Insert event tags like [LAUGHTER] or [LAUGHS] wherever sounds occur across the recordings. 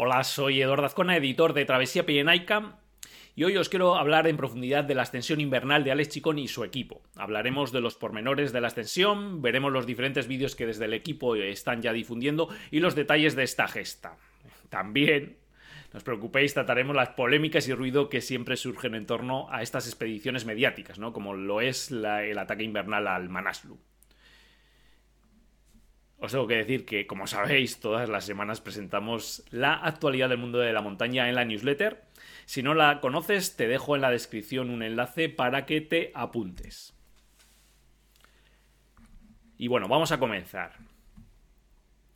Hola, soy Eduardo Azcona, editor de Travesía Pirenaica, y hoy os quiero hablar en profundidad de la ascensión invernal de Alex Chicón y su equipo. Hablaremos de los pormenores de la ascensión, veremos los diferentes vídeos que desde el equipo están ya difundiendo y los detalles de esta gesta. También no os preocupéis, trataremos las polémicas y ruido que siempre surgen en torno a estas expediciones mediáticas, ¿no? como lo es el ataque invernal al Manaslu. Os tengo que decir que, como sabéis, todas las semanas presentamos la actualidad del mundo de la montaña en la newsletter. Si no la conoces, te dejo en la descripción un enlace para que te apuntes. Y bueno, vamos a comenzar.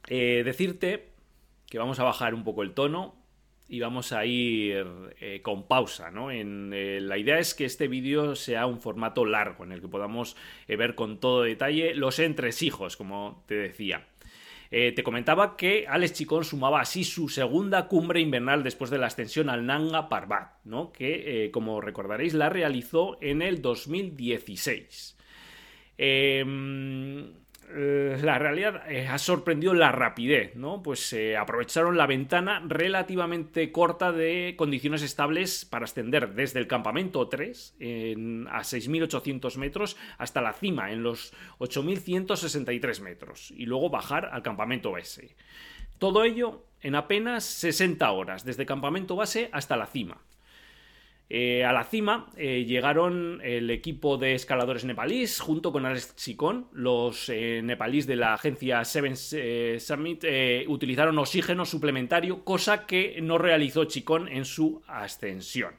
Eh, decirte que vamos a bajar un poco el tono y vamos a ir eh, con pausa, ¿no? En, eh, la idea es que este vídeo sea un formato largo, en el que podamos eh, ver con todo detalle los entresijos, como te decía. te comentaba que Alex Chicón sumaba así su segunda cumbre invernal después de la ascensión al Nanga Parbat, ¿no? que, como recordaréis, la realizó en el 2016. Eh, eh, la realidad eh, ha sorprendido la rapidez, ¿no? Pues se aprovecharon la ventana relativamente corta de condiciones estables para ascender desde el campamento 3 a 6.800 metros hasta la cima en los 8.163 metros y luego bajar al campamento base. Todo ello en apenas 60 horas, desde campamento base hasta la cima. Eh, a la cima eh, llegaron el equipo de escaladores nepalíes junto con Alex Chicón. Los eh, nepalíes de la agencia Seven Summit utilizaron oxígeno suplementario, cosa que no realizó Chicón en su ascensión.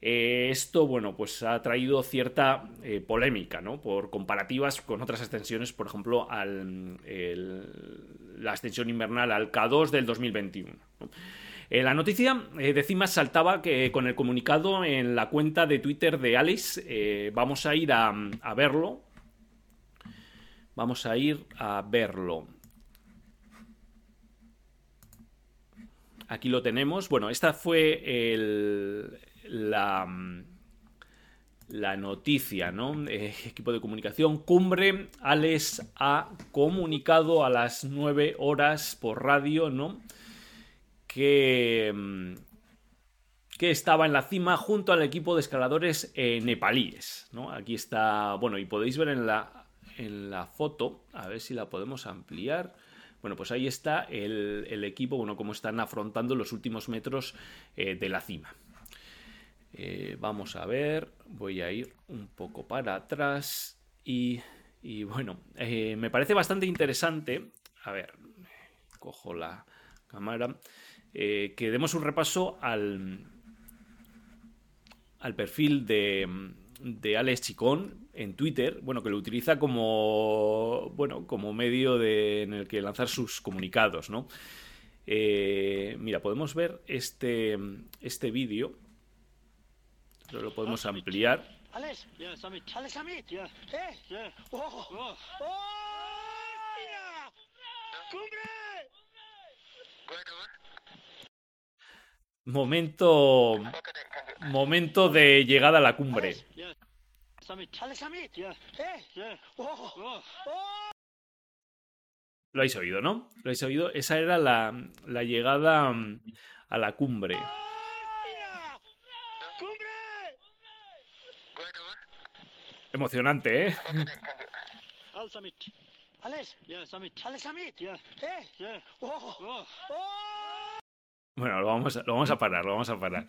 esto, bueno, pues ha traído cierta polémica, ¿no? Por comparativas con otras ascensiones, por ejemplo, la ascensión invernal al K2 del 2021. Eh, la noticia eh, de saltaba que con el comunicado en la cuenta de Twitter de Alice. Eh, vamos a ir a, verlo. Vamos a ir a verlo. Aquí lo tenemos. Bueno, esta fue la, la noticia, ¿no? equipo de comunicación. Cumbre. Alex ha comunicado a las 9 horas por radio, ¿no? Que, mm, que estaba en la cima junto al equipo de escaladores eh, nepalíes. ¿no? Aquí está, bueno, y podéis ver en la, en la foto, a ver si la podemos ampliar. Bueno, pues ahí está el, equipo, bueno, cómo están afrontando los últimos metros eh, de la cima. Eh, vamos a ver, voy a ir un poco para atrás y, y bueno, me parece bastante interesante. A ver, cojo la cámara. Eh, que demos un repaso al, al perfil de, de Alex Chicón en Twitter, bueno, que lo utiliza como, bueno, como medio de, en el que lanzar sus comunicados, ¿no? Eh, mira, podemos ver este, este vídeo, lo podemos ampliar. Alex, Alex ¿Eh? Oh. Oh. Momento. Momento de llegada a la cumbre. Lo habéis oído, ¿no? Lo habéis oído. Esa era la, la llegada mm, a la cumbre. Emocionante, ¿eh? Bueno, lo vamos, a, lo vamos a parar, lo vamos a parar.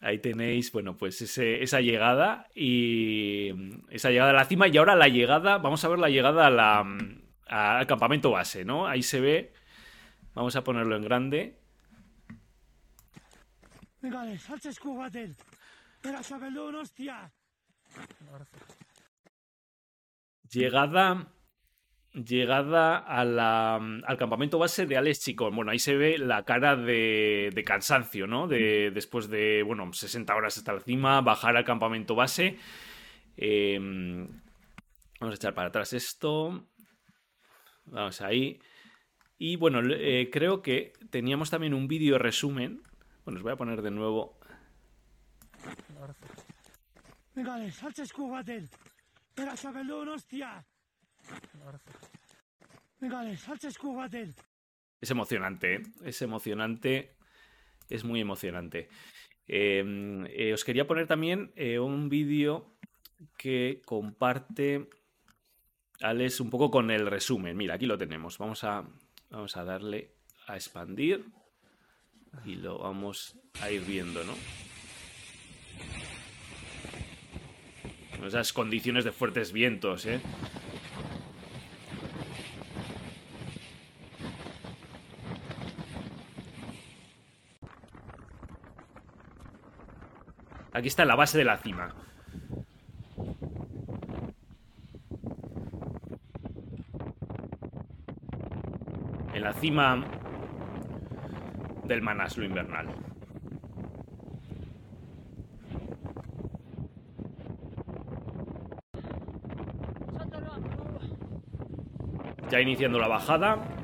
Ahí tenéis, bueno, pues esa llegada y esa llegada a la cima y ahora la llegada, vamos a ver la llegada a la, al campamento base, ¿no? Ahí se ve, vamos a ponerlo en grande. Llegada llegada al campamento base de Alex Chicón. Bueno, ahí se ve la cara de, cansancio, ¿no? De, después de, bueno, 60 horas hasta la cima, bajar al campamento base. Em, vamos a echar para atrás esto. Vamos ahí. Y bueno, eh, creo que teníamos también un vídeo resumen. Bueno, os voy a poner de nuevo. Venga, hostia. Venga, Es emocionante, ¿eh? es emocionante, es muy emocionante. Em, eh, os quería poner también eh, un vídeo que comparte Alex un poco con el resumen. Mira, aquí lo tenemos. Vamos a, vamos a darle a expandir y lo vamos a ir viendo, ¿no? Esas condiciones de fuertes vientos, ¿eh? Aquí está la base de la cima. En la cima del Manaslo invernal. Ya iniciando la bajada.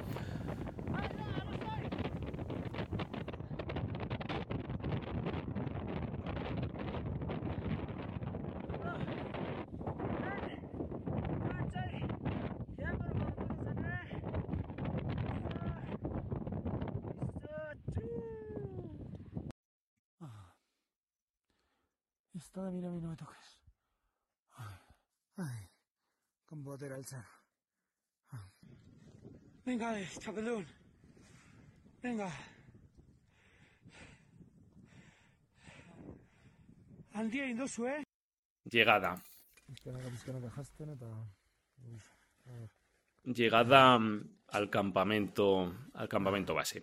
Está mira, a mí no me toques. Ay, ay, cerro. Venga, Alex, chapelón. Venga. Handia indozu, eh? Llegada. Llegada al campamento, al campamento base.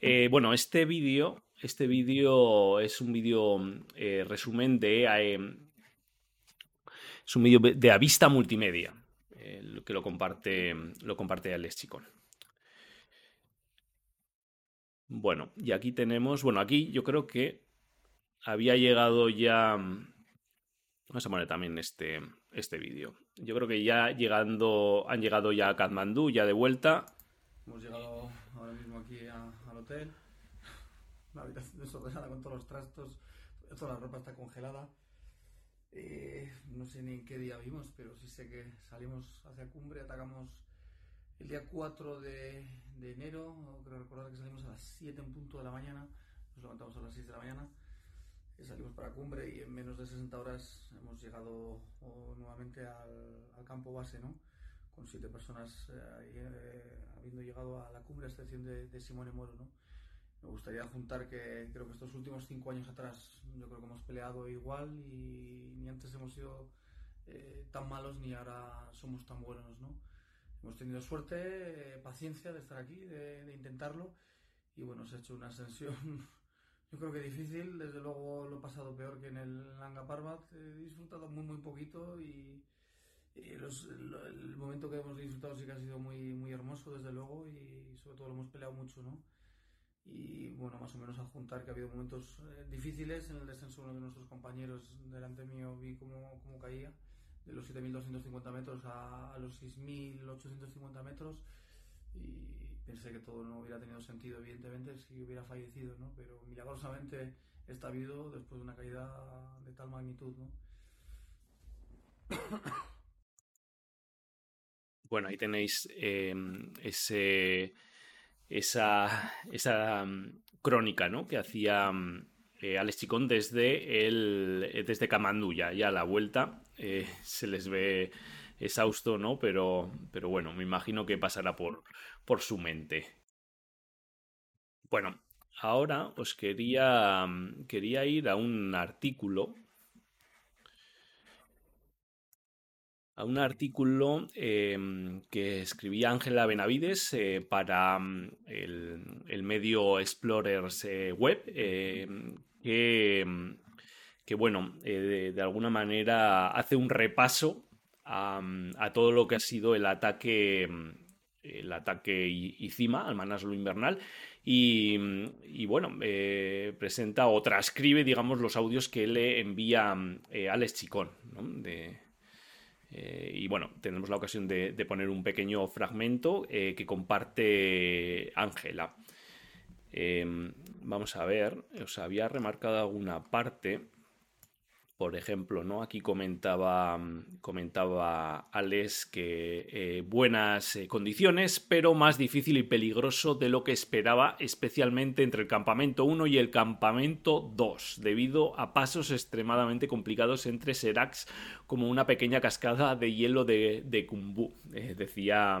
Eh, bueno, este vídeo, este vídeo es un vídeo eh, resumen de eh, es un vídeo de Avista Multimedia eh, que lo comparte lo comparte Alex Chicón. Bueno, y aquí tenemos, bueno, aquí yo creo que había llegado ya Vamos a poner también este, este vídeo. Yo creo que ya llegando, han llegado ya a Katmandú, ya de vuelta. Hemos llegado ahora mismo aquí a- al hotel. La habitación desordenada con todos los trastos. Toda la ropa está congelada. Eh, no sé ni en qué día vimos, pero sí sé que salimos hacia Cumbre, atacamos el día 4 de, de enero. Creo recordar que salimos a las 7 en punto de la mañana. Nos levantamos a las 6 de la mañana. Eh, salimos para Cumbre y en menos de 60 horas hemos llegado oh, nuevamente al, al campo base, ¿no? con siete personas eh, eh, habiendo llegado a la cumbre, a excepción de, de Simone Moro. ¿no? Me gustaría juntar que creo que estos últimos cinco años atrás yo creo que hemos peleado igual y ni antes hemos sido eh, tan malos ni ahora somos tan buenos. ¿no? Hemos tenido suerte, eh, paciencia de estar aquí, de, intentarlo y bueno, se ha hecho una ascensión [LAUGHS] yo creo que difícil, desde luego lo he pasado peor que en el Nanga Parbat, he disfrutado muy muy poquito y, lo- el momento que hemos disfrutado sí que ha sido muy, muy hermoso, desde luego, y sobre todo lo hemos peleado mucho, ¿no? Y bueno, más o menos a juntar que ha habido momentos eh, difíciles en el descenso. Uno de nuestros compañeros delante mío vi cómo, cómo caía de los 7.250 metros a, a los 6.850 metros y pensé que todo no hubiera tenido sentido, evidentemente, si hubiera fallecido, ¿no? Pero milagrosamente está habido después de una caída de tal magnitud, ¿no? [COUGHS] Bueno, ahí tenéis eh, ese, esa, esa mm, crónica ¿no? que hacía mm, eh, Alex Chicón desde, el, eh, desde ya a la vuelta. eh, [LAUGHS] se les ve exhausto, ¿no? Pero, pero bueno, me imagino que pasará por, por su mente. Bueno, ahora os quería, mm, quería ir a un artículo a un artículo eh, que escribía Ángela Benavides eh, para mm, el, medio Explorers eh, Web, que, mm, que, bueno, eh, de, alguna manera hace un repaso a, mm, a todo lo que ha sido el ataque, el ataque I- Izima al Manaslu invernal y, bueno, presenta o transcribe, digamos, los audios que le envía Alex Chicón, de, eh, y bueno, tenemos la ocasión de, poner un pequeño fragmento eh, que comparte Ángela. Eh, vamos a ver, os había remarcado alguna parte por ejemplo, ¿no? Aquí comentaba, comentaba Alex que eh, buenas eh, condiciones, pero más difícil y peligroso de lo que esperaba, especialmente entre el campamento 1 y el campamento 2, debido a pasos extremadamente complicados entre Serax como una pequeña cascada de hielo de, de Kumbu, eh, decía,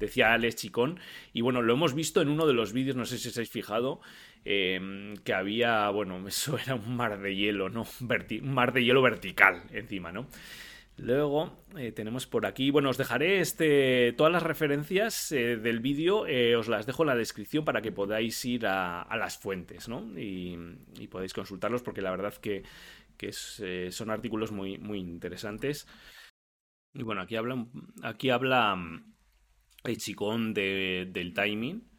decía Alex Chicón. Y bueno, lo hemos visto en uno de los vídeos, no sé si os habéis fijado, Em, que había, bueno, [LAUGHS] eso era un mar de hielo, ¿no? un mar de hielo vertical encima, ¿no? Luego eh, tenemos por aquí, bueno, os dejaré este, todas las referencias eh, del vídeo, eh, os las dejo en la descripción para que podáis ir a, las fuentes, ¿no? Y, y, podéis consultarlos porque la verdad que, que son artículos muy, muy interesantes. Y bueno, aquí habla, aquí habla el chicón de, del timing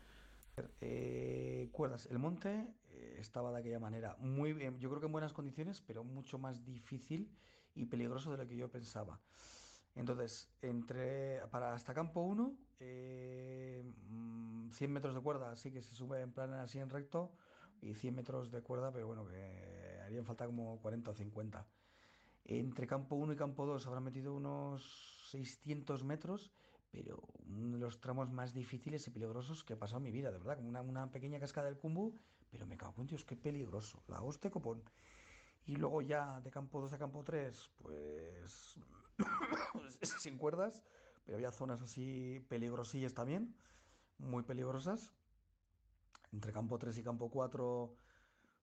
eh, cuerdas. El monte eh, estaba de aquella manera. Muy bien, yo creo que en buenas condiciones, pero mucho más difícil y peligroso de lo que yo pensaba. Entonces, entre para hasta campo 1, 100 eh, mm, metros de cuerda, así que se sube en plan así en recto, y 100 metros de cuerda, pero bueno, que harían falta como 40 o 50. Entre campo 1 y campo 2 habrán metido unos 600 metros pero uno de los tramos más difíciles y peligrosos que he pasado en mi vida, de verdad, como una, pequeña cascada del Cumbu, pero me cago en Dios, qué peligroso, la hostia copón. Y luego ya de campo 2 a campo 3, pues [COUGHS] sin cuerdas, pero había zonas así peligrosillas también, muy peligrosas. Entre campo 3 y campo 4,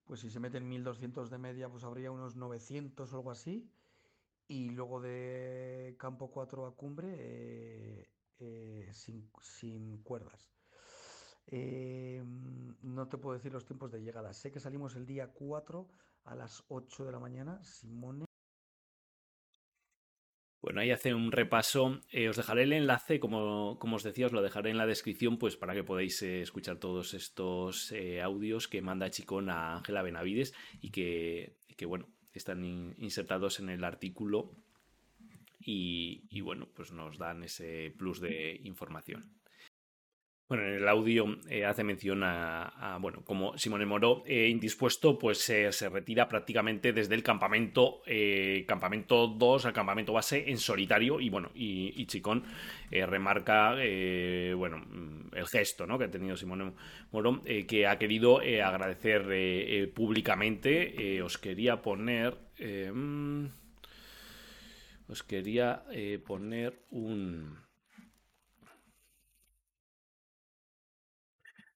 pues si se meten 1200 de media, pues habría unos 900 o algo así. Y luego de campo 4 a cumbre, eh, eh, sin, cuerdas. Eh, no te puedo decir los tiempos de llegada. Sé que salimos el día 4 a las 8 de la mañana. Simone. Bueno, ahí hace un repaso. Eh, os dejaré el enlace, como, como, os decía, os lo dejaré en la descripción, pues para que podáis escuchar todos estos audios que manda Chicón a Ángela Benavides y que, que, bueno, están insertados en el artículo y, bueno, pues nos dan ese plus de información. Bueno, en el audio eh, hace mención a, bueno, como Simone Moro, eh, indispuesto, pues se retira prácticamente desde el campamento, eh, campamento 2 al campamento base en solitario y bueno, y, Chicón remarca, bueno, mm, el gesto, ¿no? Que ha tenido Simone Moro, que ha querido agradecer públicamente. os quería poner... Mm, os quería eh, poner un...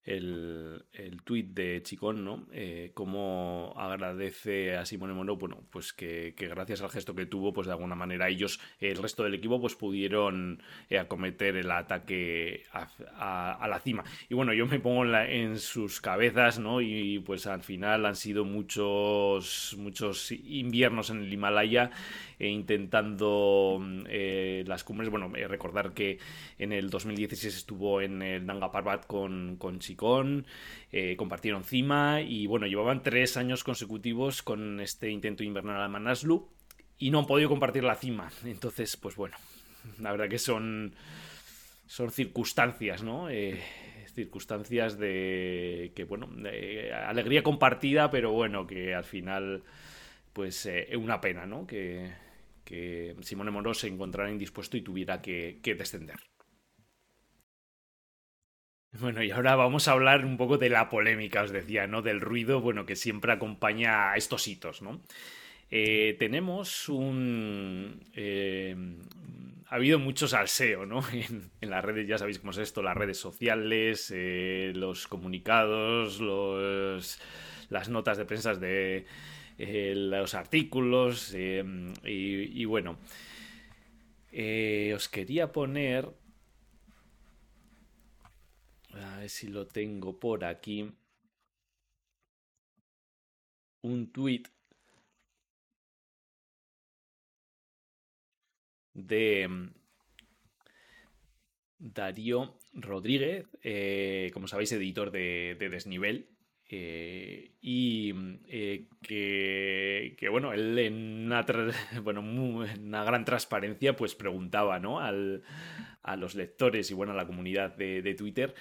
el, el tuit de Chicón, ¿no? Eh, cómo agradece a Simone Mono, bueno, pues que, gracias al gesto que tuvo, pues de alguna manera ellos, el resto del equipo, pues pudieron eh, acometer el ataque a, la cima. Y bueno, yo me pongo en, sus cabezas, ¿no? Y, pues al final han sido muchos, muchos inviernos en el Himalaya e intentando eh, las cumbres. Bueno, recordar que en el 2016 estuvo en el Nanga Parbat con, con eh, compartieron cima y bueno, llevaban tres años consecutivos con este intento invernal a Manaslu y no han podido compartir la cima. Entonces, pues bueno, la verdad que son, son circunstancias, ¿no? Eh, circunstancias de que, bueno, alegría compartida, pero bueno, que al final, pues es eh, una pena, ¿no? Que, que Simone Moro se encontrara indispuesto y tuviera que descender. Bueno, y ahora vamos a hablar un poco de la polémica, os decía, ¿no? Del ruido, bueno, que siempre acompaña a estos hitos, ¿no? Eh, tenemos un... Eh, ha habido mucho salseo, ¿no? [LAUGHS] En, las redes, ya sabéis cómo es esto, las redes sociales, eh, los comunicados, los, las notas de prensa de los artículos, y, y, bueno, os quería poner a ver si lo tengo por aquí. Un tweet de mm, Darío Rodríguez, eh, como sabéis, editor de, Desnivel. Eh, y mm, eh, que, bueno, él en una, [LAUGHS] bueno, una gran transparencia pues preguntaba ¿no? Al, a los lectores y bueno, a la comunidad de, Twitter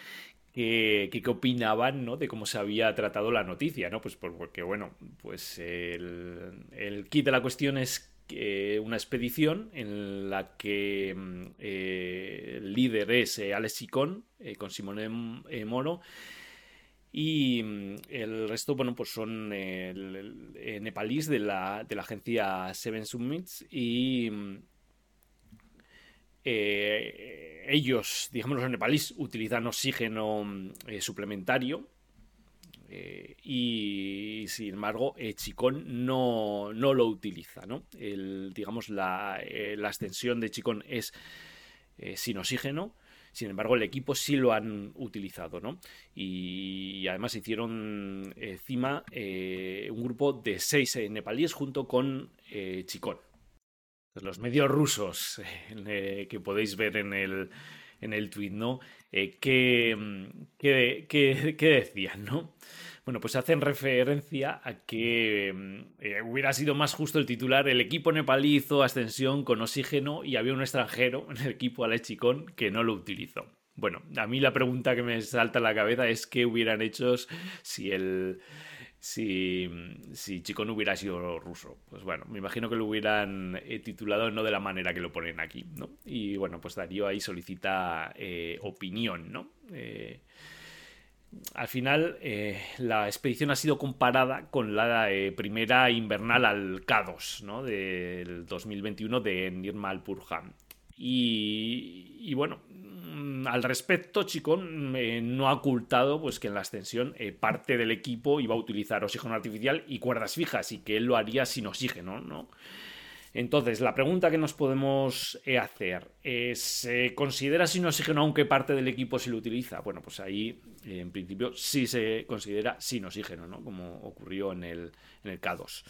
qué, qué, opinaban ¿no? de cómo se había tratado la noticia, ¿no? Pues porque, bueno, pues el, el kit de la cuestión es que una expedición en la que mm, eh, el líder es eh, Alex Chicón, eh, con Simone Moro, y mm, el resto, bueno, pues son nepalíes de la, de la agencia Seven Summits y mm, ellos, digamos los nepalíes, utilizan oxígeno suplementario eh, y sin embargo, eh, Chicón no, no, lo utiliza. ¿no? El, digamos, la, eh, la, extensión de Chicón es sin oxígeno. Sin embargo, el equipo sí lo han utilizado, ¿no? Y, además hicieron encima un grupo de seis nepalíes junto con Chicón. Los medios rusos [LAUGHS] que podéis ver en el, en el tweet, ¿no? ¿qué, qué, qué, decían, no? Bueno, pues hacen referencia a que eh, hubiera sido más justo el titular el equipo nepalí hizo ascensión con oxígeno y había un extranjero en el equipo Alechicón que no lo utilizó. Bueno, a mí la pregunta que me salta a la cabeza es qué hubieran hecho si el si, si Chicón hubiera sido ruso. Pues bueno, me imagino que lo hubieran eh, titulado no de la manera que lo ponen aquí, ¿no? Y bueno, pues Darío ahí solicita eh, opinión, ¿no? al final eh, la expedición ha sido comparada con la eh, primera invernal al K2 ¿no? del 2021 de Nirmal Purham. Y, y, bueno, al respecto, Chicón eh, no ha ocultado pues, que en la ascensión parte del equipo iba a utilizar oxígeno artificial y cuerdas fijas y que él lo haría sin oxígeno. ¿no? Entonces, la pregunta que nos podemos eh, hacer es, ¿se considera sin oxígeno aunque parte del equipo se lo utiliza? Bueno, pues ahí eh, en principio sí se considera sin oxígeno, ¿no? Como ocurrió en el, en el K2.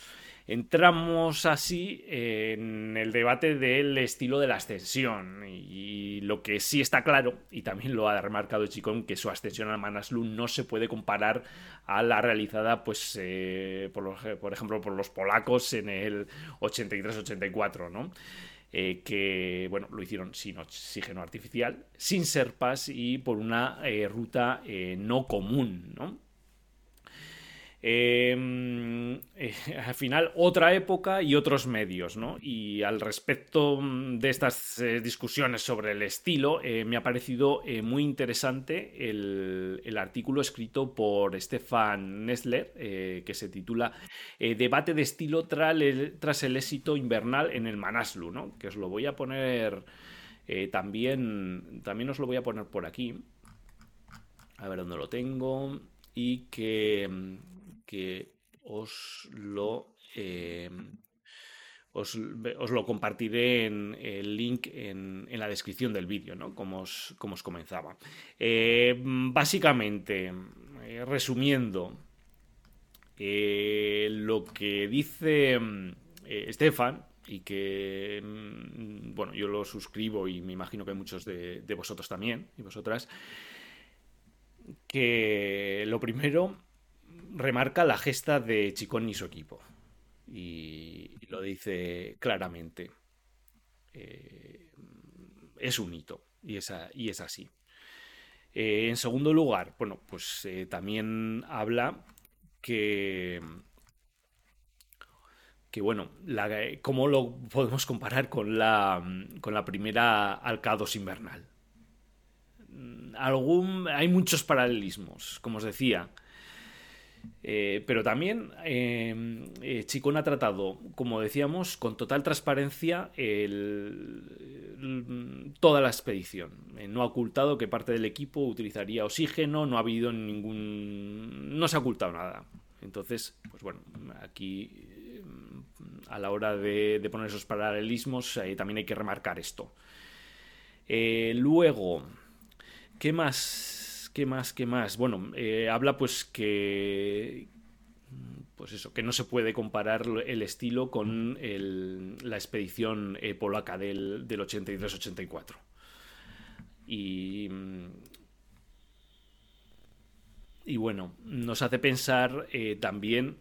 Entramos así en el debate del estilo de la ascensión y lo que sí está claro, y también lo ha remarcado Chicón, que su ascensión al Manaslu no se puede comparar a la realizada, pues, eh, por, por, ejemplo, por los polacos en el 83-84, ¿no? Eh, que bueno, lo hicieron sin oxígeno artificial, sin serpas y por una eh, ruta no común, ¿no? Em, eh, [LAUGHS] al final, otra época y otros medios, ¿no? Y al respecto mm, de estas eh, discusiones sobre el estilo, eh, me ha parecido muy interesante el, artículo escrito por Stefan Nessler, que se titula Debate de estilo tras el, éxito invernal en el Manaslu, ¿no? Que os lo voy a poner también, también os lo voy a poner por aquí. A ver dónde lo tengo. Y que mm, que os lo, eh, os, lo compartiré en el link en, la descripción del vídeo, ¿no? como, os, como os comenzaba. Eh, básicamente, eh, resumiendo, lo que dice Estefan, y que, mm, bueno, yo lo suscribo y me imagino que muchos de, de vosotros también, y vosotras, que lo primero remarca la gesta de Chicón y su equipo. Y, lo dice claramente. Eh, es un hito. Y es, así. Eh, en segundo lugar, bueno, pues eh, también habla que. Que bueno, ¿cómo lo podemos comparar con la, con la primera Alcados invernal? Algún, hay muchos paralelismos, como os decía. Eh, pero también eh, eh, Chicón ha tratado, como decíamos, con total transparencia toda la expedición. no ha ocultado que parte del equipo utilizaría oxígeno, no ha habido ningún... no se ha ocultado nada. Entonces, pues bueno, aquí a la hora de, de poner esos paralelismos también hay que remarcar esto. luego, ¿qué más? ¿Qué más? ¿Qué más? Bueno, eh, habla pues que. Pues eso, que no se puede comparar el estilo con la expedición eh, polaca del, 83-84. Y. Y bueno, nos hace pensar eh, también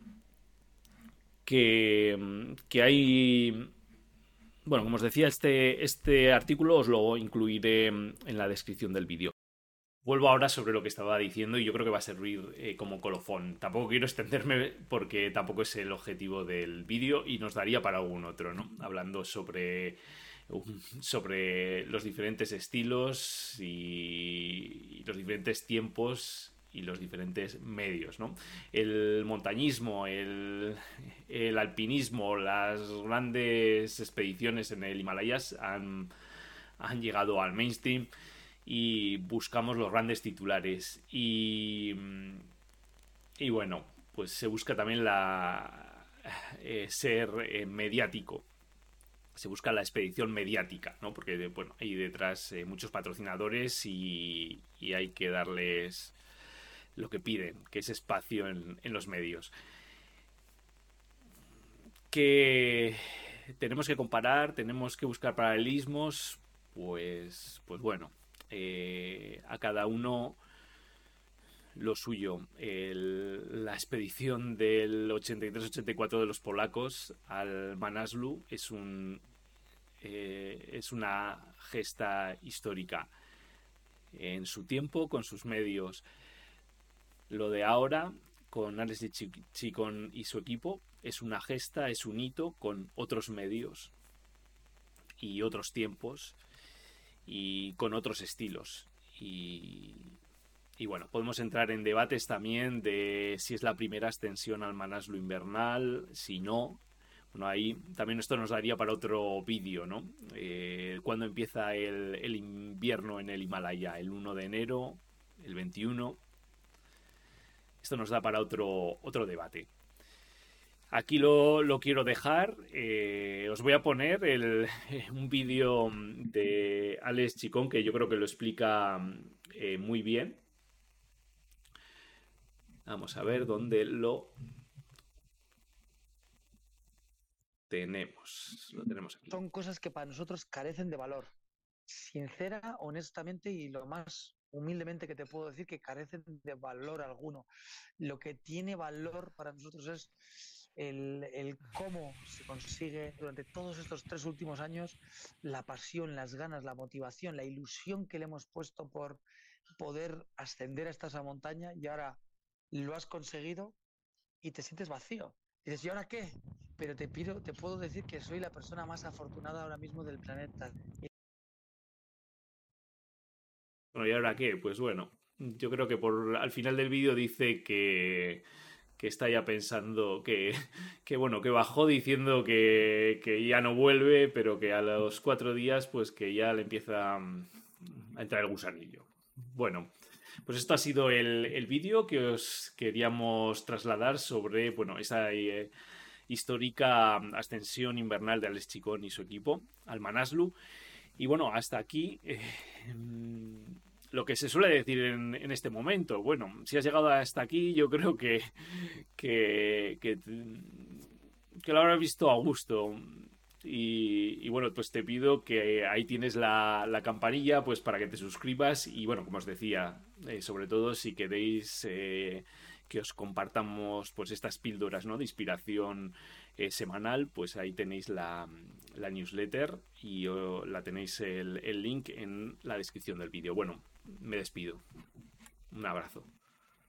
que, que hay bueno, como os decía, este, este artículo os lo incluiré en la descripción del vídeo. Vuelvo ahora sobre lo que estaba diciendo y yo creo que va a servir eh, como colofón. Tampoco quiero extenderme porque tampoco es el objetivo del vídeo y nos daría para algún otro, ¿no? Hablando sobre, sobre los diferentes estilos y, los diferentes tiempos y los diferentes medios, ¿no? El montañismo, el, el alpinismo, las grandes expediciones en el Himalayas han, han llegado al mainstream y buscamos los grandes titulares. Y, y bueno, pues se busca también la eh, ser eh, mediático. Se busca la expedición mediática, ¿no? Porque bueno, hay detrás eh, muchos patrocinadores y, y, hay que darles lo que piden, que es espacio en, en los medios. Que tenemos que comparar, tenemos que buscar paralelismos, pues, pues bueno, eh, a cada uno lo suyo. la expedición del 83-84 de los polacos al Manaslu es un eh, es una gesta histórica en su tiempo, con sus medios. Lo de ahora, con Alex de Chicón y su equipo, es una gesta, es un hito con otros medios y otros tiempos y con otros estilos. Y, y bueno, podemos entrar en debates también de si es la primera extensión al Manaslu invernal, si no. Bueno, ahí también esto nos daría para otro vídeo, ¿no? Eh, cuando empieza el, el, invierno en el Himalaya, el 1 de enero, el 21. Esto nos da para otro, otro debate. Aquí lo, quiero dejar. Eh, os voy a poner [LAUGHS] un vídeo de Alex Chicón que yo creo que lo explica eh, muy bien. Vamos a ver dónde lo tenemos. Lo tenemos aquí. Son cosas que para nosotros carecen de valor. Sincera, honestamente y lo más humildemente que te puedo decir que carecen de valor alguno. Lo que tiene valor para nosotros es el, cómo se consigue durante todos estos tres últimos años la pasión, las ganas, la motivación, la ilusión que le hemos puesto por poder ascender hasta esa montaña y ahora lo has conseguido y te sientes vacío. Y dices, ¿y ahora qué? Pero te pido, te puedo decir que soy la persona más afortunada ahora mismo del planeta. Bueno, ¿y ahora qué? Pues bueno, yo creo que por al final del vídeo dice que que está ya pensando que, [LAUGHS] que bueno, que bajó diciendo que, que, ya no vuelve, pero que a los cuatro días, pues que ya le empieza mm, a entrar el gusanillo. Bueno, pues esto ha sido el, el vídeo que os queríamos trasladar sobre, bueno, esa eh, histórica ascensión invernal de Alex Chicón y su equipo al Manaslu. Y bueno, hasta aquí. Eh, lo que se suele decir en, este momento. Bueno, si has llegado hasta aquí, yo creo que, que, que, lo habrás visto a gusto. Y, bueno, pues te pido que ahí tienes la, campanilla pues para que te suscribas y bueno, como os decía, eh, sobre todo si queréis eh, que os compartamos pues estas píldoras ¿no? de inspiración eh, semanal, pues ahí tenéis la, la newsletter y la tenéis el, el link en la descripción del vídeo. Bueno, me despido. Un abrazo.